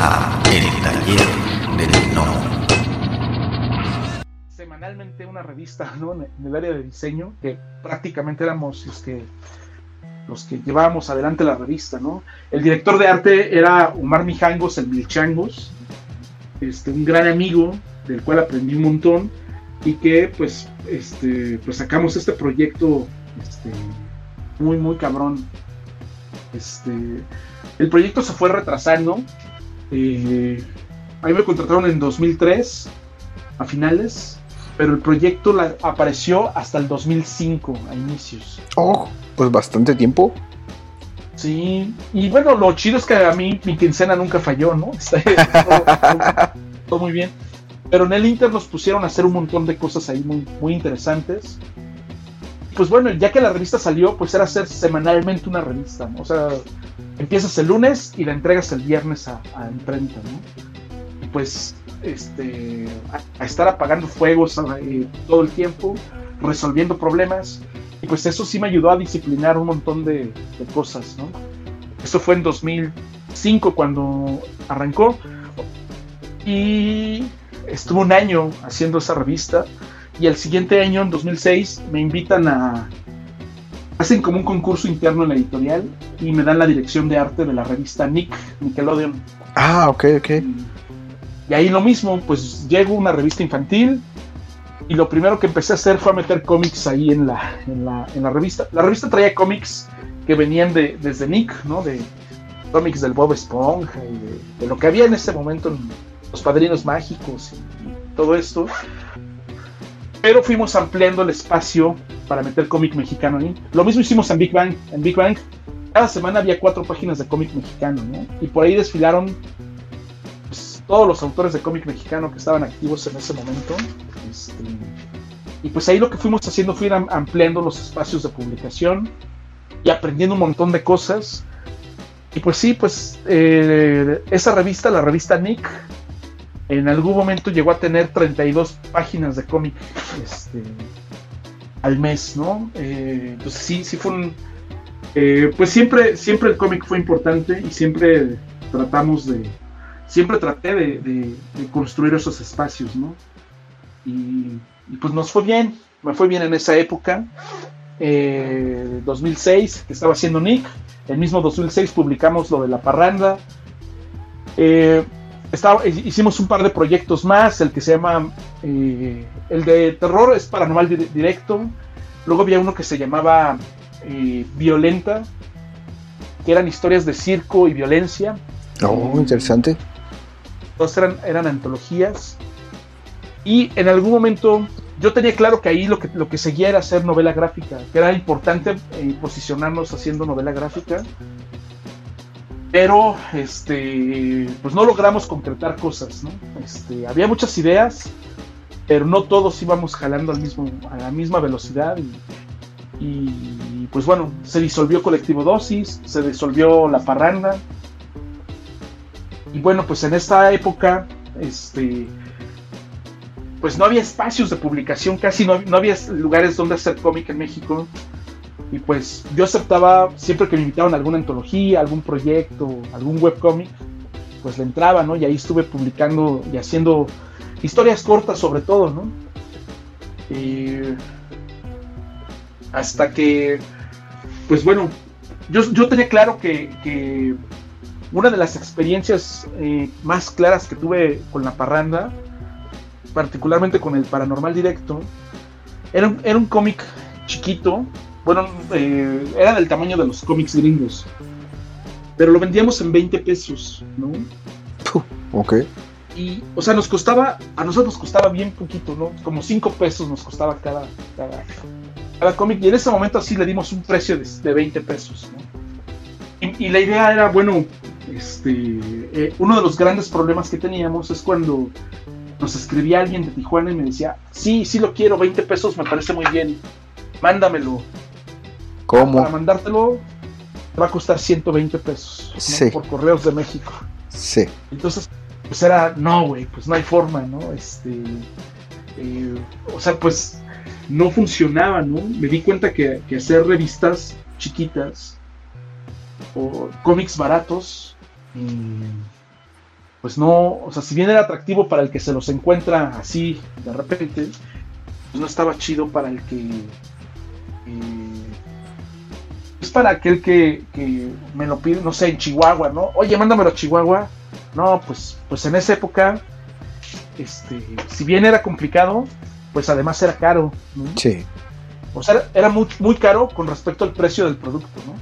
a El Taller del No. Semanalmente una revista ¿no? en el área de diseño, que prácticamente éramos este, los que llevábamos adelante la revista. ¿no? El director de arte era Omar Mijangos, el Milchangos, este, un gran amigo del cual aprendí un montón y que pues, este, pues sacamos este proyecto este, muy, muy cabrón. Este, el proyecto se fue retrasando. Eh, a mí me contrataron en 2003, a finales, pero el proyecto apareció hasta el 2005, a inicios. Oh, pues bastante tiempo. Sí, y bueno, lo chido es que a mí mi quincena nunca falló, ¿no? todo, muy bien. Pero en el Inter nos pusieron a hacer un montón de cosas ahí muy, muy interesantes pues bueno, ya que la revista salió, pues era hacer semanalmente una revista, ¿no? O sea, empiezas el lunes y la entregas el viernes a, ¿no? Y pues, este, a, estar apagando fuegos todo el tiempo, resolviendo problemas, y pues eso sí me ayudó a disciplinar un montón de, de cosas, ¿no? Esto fue en 2005 cuando arrancó, y estuve un año haciendo esa revista, y el siguiente año, en 2006, me invitan a... Hacen como un concurso interno en la editorial y me dan la dirección de arte de la revista Nick, Nickelodeon. Ah, ok, ok. Y, ahí lo mismo, pues llego a una revista infantil y lo primero que empecé a hacer fue a meter cómics ahí en la, en la, revista. La revista traía cómics que venían de, desde Nick, ¿no? De cómics del Bob Esponja y de, lo que había en ese momento en Los Padrinos Mágicos y todo esto. Pero fuimos ampliando el espacio para meter cómic mexicano ahí. Lo mismo hicimos en Big Bang. En Big Bang, cada semana había cuatro páginas de cómic mexicano, ¿no? Y por ahí desfilaron pues, todos los autores de cómic mexicano que estaban activos en ese momento. Este, y pues ahí lo que fuimos haciendo fue ir ampliando los espacios de publicación y aprendiendo un montón de cosas. Y pues sí, pues eh, esa revista, la revista Nick, en algún momento llegó a tener 32 páginas de cómic este, al mes, ¿no? Eh, entonces sí, sí fue un... Eh, pues siempre, siempre el cómic fue importante y siempre tratamos de... Siempre traté de, construir esos espacios, ¿no? Y, pues nos fue bien, me fue bien en esa época. 2006, eh, que estaba haciendo Nick. El mismo 2006 publicamos lo de La Parranda. Eh, hicimos un par de proyectos más, el que se llama, eh, el de terror es paranormal directo, luego había uno que se llamaba eh, Violenta, que eran historias de circo y violencia. Oh, interesante. Todas eran, eran antologías. Y en algún momento yo tenía claro que ahí lo que, lo que seguía era hacer novela gráfica, que era importante eh, posicionarnos haciendo novela gráfica pero este pues no logramos concretar cosas ¿no? este, había muchas ideas pero no todos íbamos jalando al mismo a la misma velocidad y, pues bueno se disolvió colectivo dosis se disolvió la parranda y bueno pues en esta época este pues no había espacios de publicación casi no, no había lugares donde hacer cómic en México y pues yo aceptaba siempre que me invitaban a alguna antología, algún proyecto, algún webcomic, pues le entraba, ¿no? Y ahí estuve publicando y haciendo historias cortas sobre todo, ¿no? hasta que, pues bueno, yo, tenía claro que, una de las experiencias eh, más claras que tuve con la parranda, particularmente con el paranormal directo, era era un cómic chiquito, bueno, eh, era del tamaño de los cómics gringos. Pero lo vendíamos en 20 pesos, ¿no? ok. Y, o sea, nos costaba, a nosotros nos costaba bien poquito, ¿no? Como 5 pesos nos costaba cada, cada, cómic. Y en ese momento así le dimos un precio de, 20 pesos, ¿no? Y, la idea era, bueno, este, eh, uno de los grandes problemas que teníamos es cuando nos escribía alguien de Tijuana y me decía, sí, sí lo quiero, 20 pesos me parece muy bien, mándamelo. ¿Cómo? Para mandártelo te va a costar 120 pesos por correos de México. Sí. Entonces, pues era, no, güey, pues no hay forma, ¿no? Este, eh, o sea, pues no funcionaba, ¿no? Me di cuenta que, hacer revistas chiquitas o cómics baratos, pues no, o sea, si bien era atractivo para el que se los encuentra así de repente, pues no estaba chido para el que... eh, es para aquel que, que me lo pide, no sé, en Chihuahua, ¿no? Oye, mándamelo a Chihuahua. No, pues, pues en esa época, este, si bien era complicado, pues además era caro, ¿no? Sí. O sea, era muy, muy caro con respecto al precio del producto, ¿no?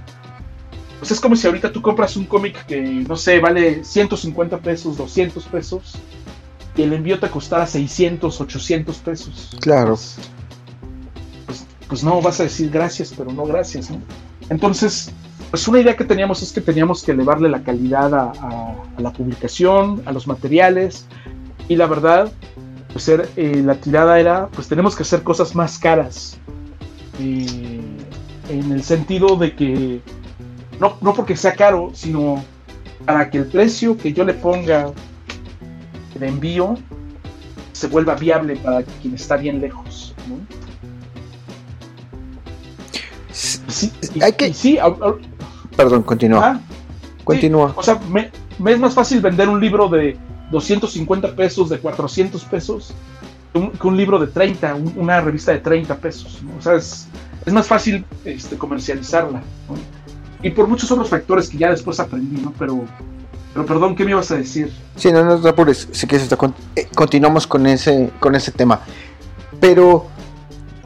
Pues es como si ahorita tú compras un cómic que, no sé, vale 150 pesos, 200 pesos, y el envío te costara 600, 800 pesos. Claro. Pues, pues, pues no, vas a decir gracias, pero no gracias, ¿no? Entonces, pues una idea que teníamos es que teníamos que elevarle la calidad a, la publicación, a los materiales, y la verdad, pues eh, la tirada era, pues tenemos que hacer cosas más caras, en el sentido de que, no, no porque sea caro, sino para que el precio que yo le ponga de envío se vuelva viable para quien está bien lejos. Sí, y- Hay que- sí, Perdón, continúa. ah, Continúa. o sea, me, me es más fácil vender un libro de 250 pesos, de 400 pesos, que un, que un libro de 30, un- una revista de 30 pesos. ¿no? O sea, es, es más fácil este, comercializarla. ¿no? Y por muchos otros factores que ya después aprendí, ¿no? Pero, pero perdón, ¿qué me ibas a decir? Sí, no, no te apures. Sí que eh, continuamos con ese, con ese tema. Pero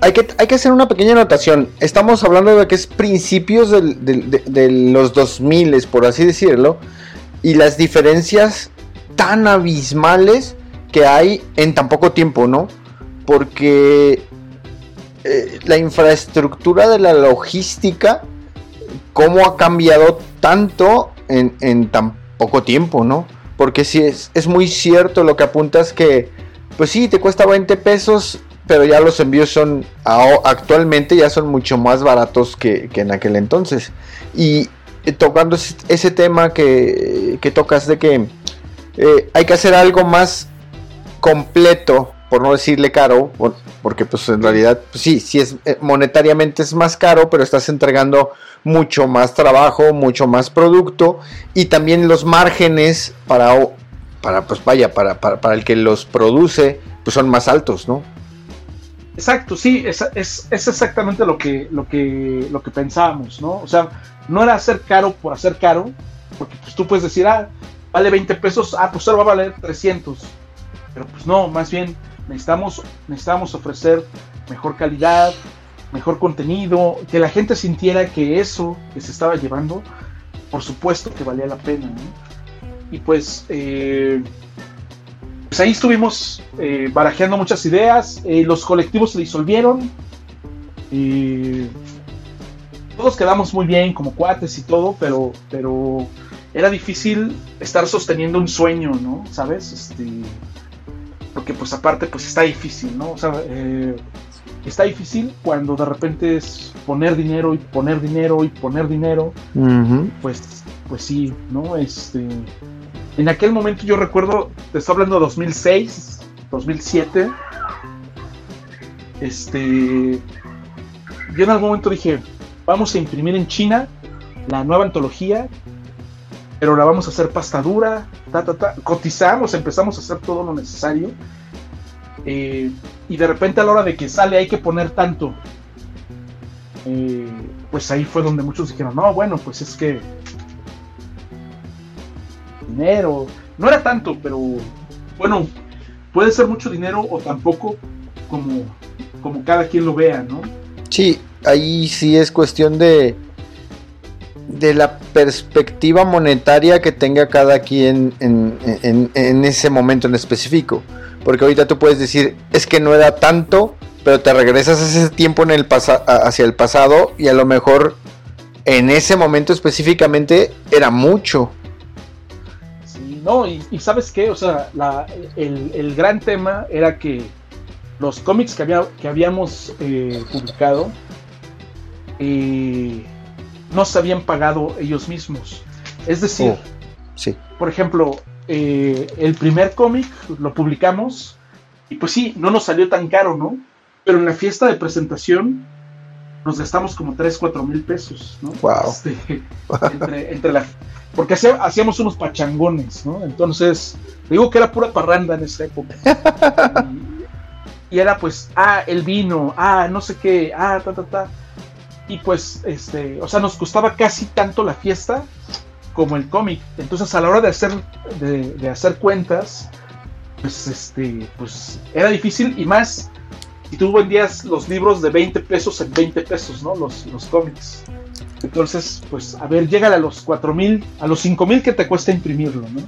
hay que, hay que hacer una pequeña anotación. Estamos hablando de que es principios de, de los 2000, por así decirlo. Y las diferencias tan abismales que hay en tan poco tiempo, ¿no? Porque eh, la infraestructura de la logística, cómo ha cambiado tanto en, en tan poco tiempo, ¿no? Porque sí, es, es muy cierto lo que apuntas que, pues sí, te cuesta 20 pesos, pero ya los envíos son, actualmente ya son mucho más baratos que, en aquel entonces. Y eh, tocando ese, tema que, que tocas de que eh, hay que hacer algo más completo, por no decirle caro, por- porque pues en realidad, pues sí, sí es eh, monetariamente es más caro, pero estás entregando mucho más trabajo, mucho más producto y también los márgenes para, para pues vaya, para, para el que los produce, pues son más altos, ¿no? Exacto, sí, es, es, es exactamente lo que, lo, que, lo que pensábamos, ¿no? O sea, no era hacer caro por hacer caro, porque pues tú puedes decir, ah, vale 20 pesos, ah, pues solo va a valer 300. Pero pues no, más bien necesitamos, necesitamos ofrecer mejor calidad, mejor contenido, que la gente sintiera que eso que se estaba llevando, por supuesto que valía la pena, ¿no? Y pues, eh, pues ahí estuvimos eh, barajeando muchas ideas, eh, los colectivos se disolvieron, y todos quedamos muy bien como cuates y todo, pero, pero era difícil estar sosteniendo un sueño, ¿no? ¿Sabes? Este, porque pues aparte pues está difícil, ¿no? O sea, eh, está difícil cuando de repente es poner dinero y poner dinero y poner dinero, pues, pues sí, ¿no? Este, en aquel momento yo recuerdo, te estoy hablando de 2006, 2007, este, yo en algún momento dije, vamos a imprimir en China la nueva antología, pero la vamos a hacer pasta dura, ta, ta, ta. cotizamos, empezamos a hacer todo lo necesario, eh, y de repente a la hora de que sale hay que poner tanto, eh, pues ahí fue donde muchos dijeron, no, bueno, pues es que dinero, no era tanto, pero bueno, puede ser mucho dinero o tampoco como, como cada quien lo vea, ¿no? Sí, ahí sí es cuestión de de la perspectiva monetaria que tenga cada quien en, en- ese momento en específico. Porque ahorita tú puedes decir, es que no era tanto, pero te regresas ese tiempo en el hacia el pasado y a lo mejor en ese momento específicamente era mucho. No, y, y sabes qué, o sea, la- el, el gran tema era que los cómics que, había, que habíamos eh, publicado eh, no se habían pagado ellos mismos. Es decir, Oh. Sí. por ejemplo, eh, el primer cómic lo publicamos y pues sí, no nos salió tan caro, ¿no? Pero en la fiesta de presentación nos gastamos como 3, 4 mil pesos, ¿no? Wow. Este, entre, entre la, porque hacíamos unos pachangones, ¿no? Entonces, digo que era pura parranda en esa época. y, era pues, ah, el vino, ah, no sé qué, ah, ta, ta, ta. Y pues, este, o sea, nos costaba casi tanto la fiesta como el cómic. Entonces, a la hora de hacer, de, hacer cuentas, pues, este, pues, era difícil y más si tú vendías los libros de 20 pesos en 20 pesos, ¿no? Los, los cómics. Entonces, pues, a ver, llégale a los 4 mil, a los 5 mil que te cuesta imprimirlo, ¿no?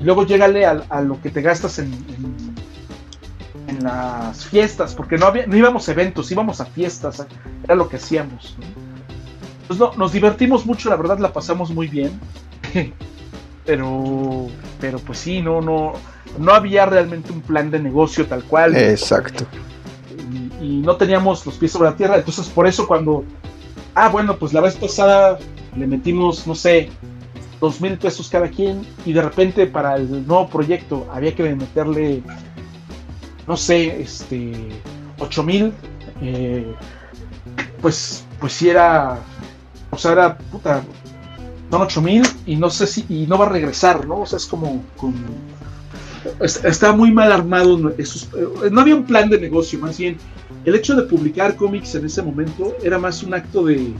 Y luego llégale a, lo que te gastas en, en, las fiestas, porque no, había, no íbamos a eventos, íbamos a fiestas, era lo que hacíamos, ¿no? Pues no, nos divertimos mucho, la verdad la pasamos muy bien. pero, pero pues sí, no, no, no había realmente un plan de negocio tal cual. Exacto. Y, y no teníamos los pies sobre la tierra, entonces por eso cuando ah, bueno, pues la vez pasada le metimos, no sé, dos mil pesos cada quien y de repente para el nuevo proyecto había que meterle, no sé, este, ocho mil, eh, pues, pues si era, o sea, era, puta, son ocho mil y no sé si, y no va a regresar, ¿no? O sea, es como, como está muy mal armado. Eh, no había un plan de negocio, más bien el hecho de publicar cómics en ese momento era más un acto de,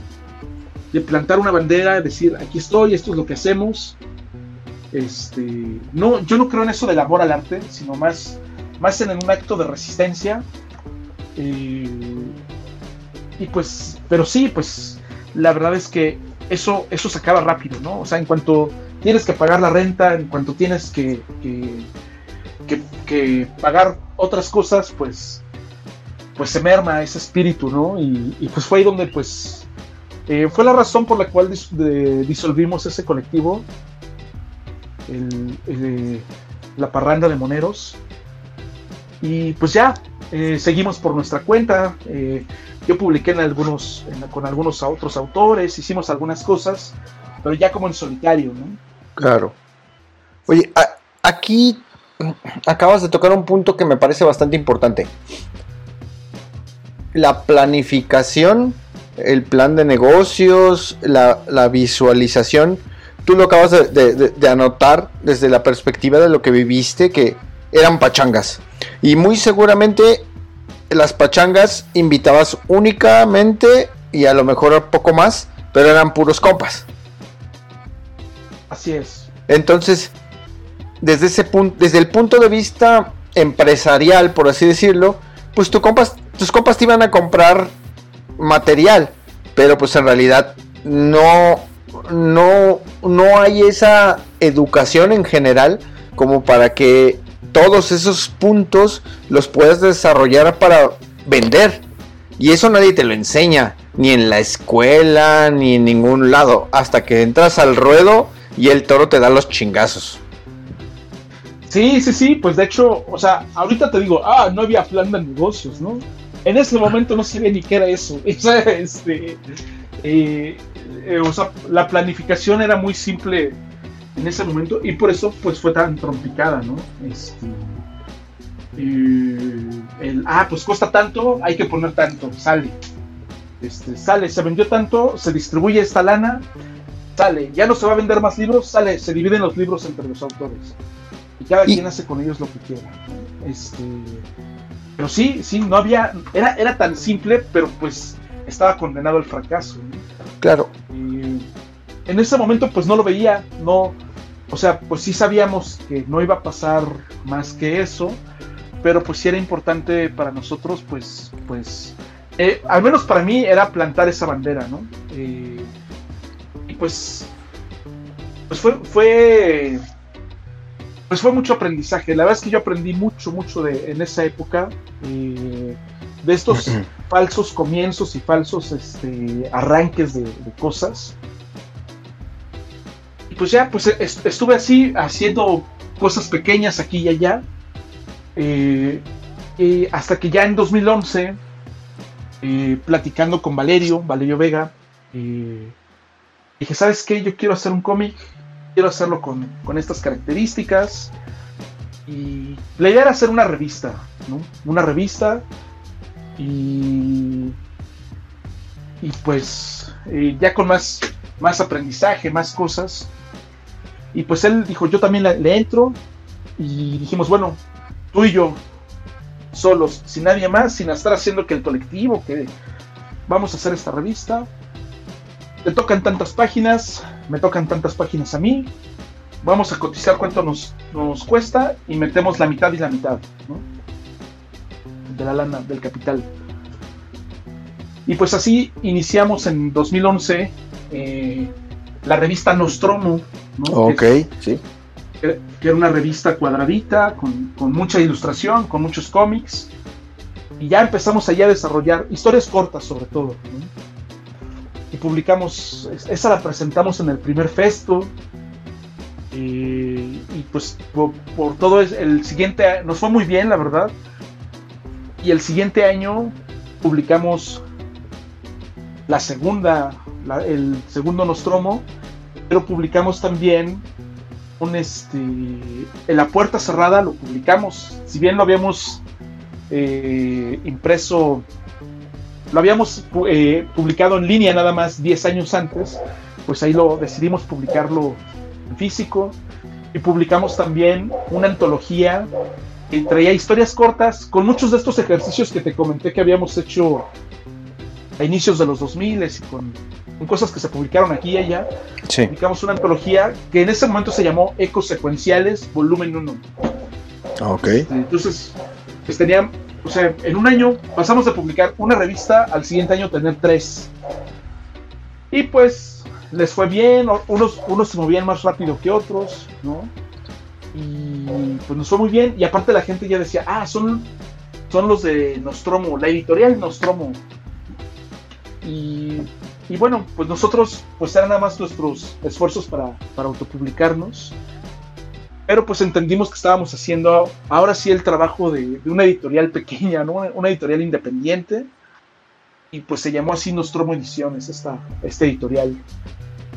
plantar una bandera, decir aquí estoy, esto es lo que hacemos. Este, no, yo no creo en eso del amor al arte, sino más, más en un acto de resistencia. Eh, y pues, pero sí, pues la verdad es que eso, eso se acaba rápido, ¿no? O sea, en cuanto tienes que pagar la renta, en cuanto tienes que, que pagar otras cosas, pues pues se merma ese espíritu, ¿no? Y, pues fue ahí donde pues eh, fue la razón por la cual disolvimos ese colectivo, el, la parranda de moneros. Y pues ya, eh, seguimos por nuestra cuenta. Eh, yo publiqué con algunos otros autores, hicimos algunas cosas, pero ya como en solitario, ¿no? Claro. Oye, aquí acabas de tocar un punto que me parece bastante importante la planificación, el plan de negocios, la, visualización, tú lo acabas de, anotar desde la perspectiva de lo que viviste, que eran pachangas. Y muy seguramente las pachangas invitabas únicamente y a lo mejor poco más, pero eran puros compas. Así es. Entonces, desde ese punto, desde el punto de vista empresarial, por así decirlo, pues tu compas tus compas te iban a comprar material, pero pues en realidad no, no, no hay esa educación en general como para que todos esos puntos los puedas desarrollar para vender. Y eso nadie te lo enseña, ni en la escuela, ni en ningún lado, hasta que entras al ruedo y el toro te da los chingazos. Sí, sí, sí, pues de hecho, o sea, ahorita te digo, ah, no había plan de negocios, ¿no? En ese momento no sabía ni qué era eso. este, eh, eh, o sea, la planificación era muy simple en ese momento y por eso pues fue tan trompicada, ¿no? Este, el, ah, pues cuesta tanto, hay que poner tanto, sale. Este, sale, se vendió tanto, se distribuye esta lana, sale, ya no se va a vender más libros, sale, se dividen los libros entre los autores. Y cada quien hace con ellos lo que quiera. Este, pero sí, sí, no había, era, era tan simple, pero pues estaba condenado al fracaso. Claro. en ese momento pues no lo veía, no, o sea, pues sí sabíamos que no iba a pasar más que eso, pero pues sí era importante para nosotros, pues, pues, eh, al menos para mí era plantar esa bandera, ¿no? Eh, y pues, pues fue, fue pues fue mucho aprendizaje. La verdad es que yo aprendí mucho, mucho de, en esa época eh, de estos falsos comienzos y falsos este, arranques de, cosas. Y pues ya, pues estuve así haciendo cosas pequeñas aquí y allá. Eh, hasta que ya en 2011, eh, platicando con Valerio, Valerio Vega, dije, ¿sabes qué? Yo quiero hacer un cómic quiero hacerlo con, estas características. Y la idea era hacer una revista, ¿no? Una revista y, y pues eh, ya con más, más aprendizaje, más cosas. Y pues él dijo, yo también le, le entro. Y dijimos, bueno, tú y yo, solos, sin nadie más, sin estar haciendo que el colectivo, que vamos a hacer esta revista. Te tocan tantas páginas, me tocan tantas páginas a mí. Vamos a cotizar cuánto nos, nos cuesta y metemos la mitad y la mitad ¿no? de la lana, del capital. Y pues así iniciamos en 2011 eh, la revista Nostromo. ¿no? Ok, que, sí. que, que era una revista cuadradita, con, con, mucha ilustración, con muchos cómics. Y ya empezamos allá a desarrollar historias cortas sobre todo. ¿no? Publicamos, esa la presentamos en el primer festo. Y, pues por, por, todo el siguiente, nos fue muy bien, la verdad. Y el siguiente año publicamos la segunda, el segundo Nostromo, pero publicamos también un este, en la puerta cerrada lo publicamos, si bien lo habíamos eh, impreso, lo habíamos eh, publicado en línea nada más 10 años antes, pues ahí lo decidimos publicarlo en físico y publicamos también una antología que traía historias cortas con muchos de estos ejercicios que te comenté que habíamos hecho a inicios de los 2000 y con, con cosas que se publicaron aquí y allá. Sí. Publicamos una antología que en ese momento se llamó Ecos Secuenciales, volumen 1. Ok. Entonces, pues tenían, o sea, en un año pasamos de publicar una revista al siguiente año tener tres. Y pues les fue bien, unos, unos se movían más rápido que otros, ¿no? Y pues nos fue muy bien. Y aparte la gente ya decía, ah, son, son los de Nostromo, la editorial Nostromo. Y, y, bueno, pues nosotros, pues eran nada más nuestros esfuerzos para, para autopublicarnos. Pero pues entendimos que estábamos haciendo ahora sí el trabajo de, una editorial pequeña, ¿no? Una editorial independiente. Y pues se llamó así Nostromo Ediciones, esta, esta editorial.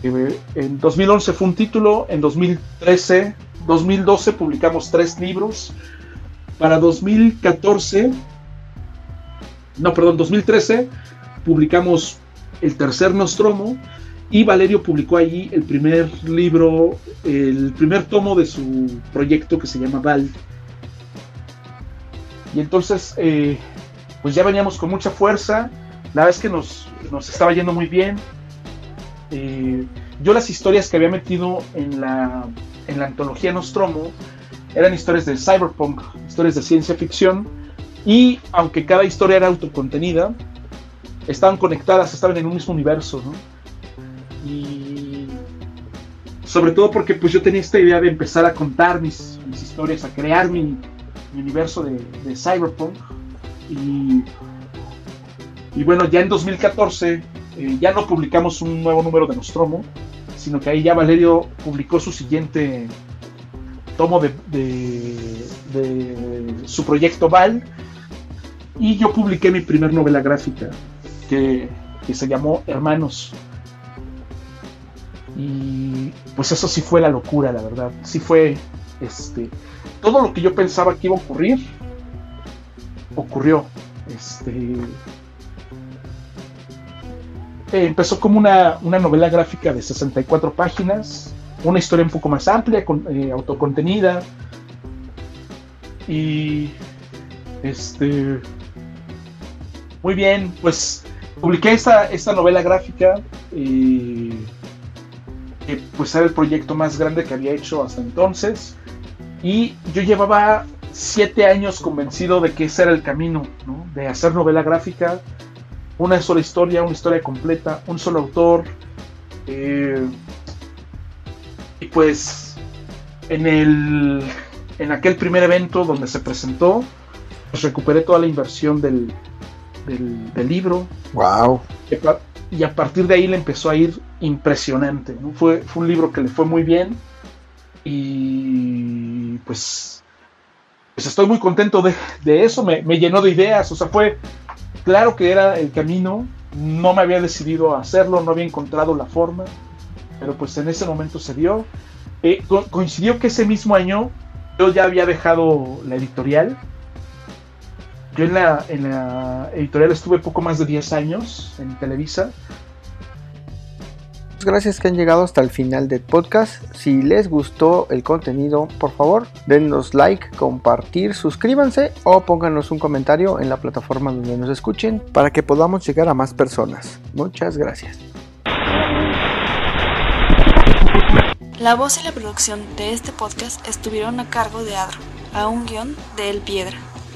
En 2011 fue un título, en 2013, 2012 publicamos tres libros. Para 2014, no, perdón, 2013 publicamos el tercer Nostromo y Valerio publicó allí el primer libro, el primer tomo de su proyecto que se llama Val. Y entonces, eh, pues ya veníamos con mucha fuerza, la verdad es que nos, nos estaba yendo muy bien. Eh, yo las historias que había metido en la, en la antología Nostromo eran historias de cyberpunk, historias de ciencia ficción, y aunque cada historia era autocontenida, estaban conectadas, estaban en un mismo universo, ¿no? Y sobre todo porque pues yo tenía esta idea de empezar a contar mis, mis historias, a crear mi, universo de, de, cyberpunk. Y, y, bueno, ya en 2014 eh, ya no publicamos un nuevo número de Nostromo, sino que ahí ya Valerio publicó su siguiente tomo de, de, de su proyecto Val. Y yo publiqué mi primer novela gráfica, que, que, se llamó Hermanos. Y pues eso sí fue la locura, la verdad. Sí fue este todo lo que yo pensaba que iba a ocurrir ocurrió. Este eh, empezó como una, una, novela gráfica de 64 páginas, una historia un poco más amplia, con, eh, autocontenida. Y este muy bien, pues publiqué esta, esta novela gráfica, eh, pues era el proyecto más grande que había hecho hasta entonces, y yo llevaba siete años convencido de que ese era el camino, ¿no? de hacer novela gráfica, una sola historia, una historia completa, un solo autor, eh, y pues en, el, en aquel primer evento donde se presentó, pues recuperé toda la inversión del, del, del, libro. Wow. Y a partir de ahí le empezó a ir impresionante. ¿no? Fue, fue un libro que le fue muy bien. Y pues, pues estoy muy contento de, de eso. Me, me, llenó de ideas. O sea, fue claro que era el camino. No me había decidido a hacerlo, no había encontrado la forma. Pero pues en ese momento se dio. Eh, co coincidió que ese mismo año yo ya había dejado la editorial yo en la, en la, editorial estuve poco más de 10 años en Televisa. Gracias que han llegado hasta el final del podcast. Si les gustó el contenido, por favor, denos like, compartir, suscríbanse o pónganos un comentario en la plataforma donde nos escuchen para que podamos llegar a más personas. Muchas gracias. La voz y la producción de este podcast estuvieron a cargo de Adro, a un guion de El Piedra.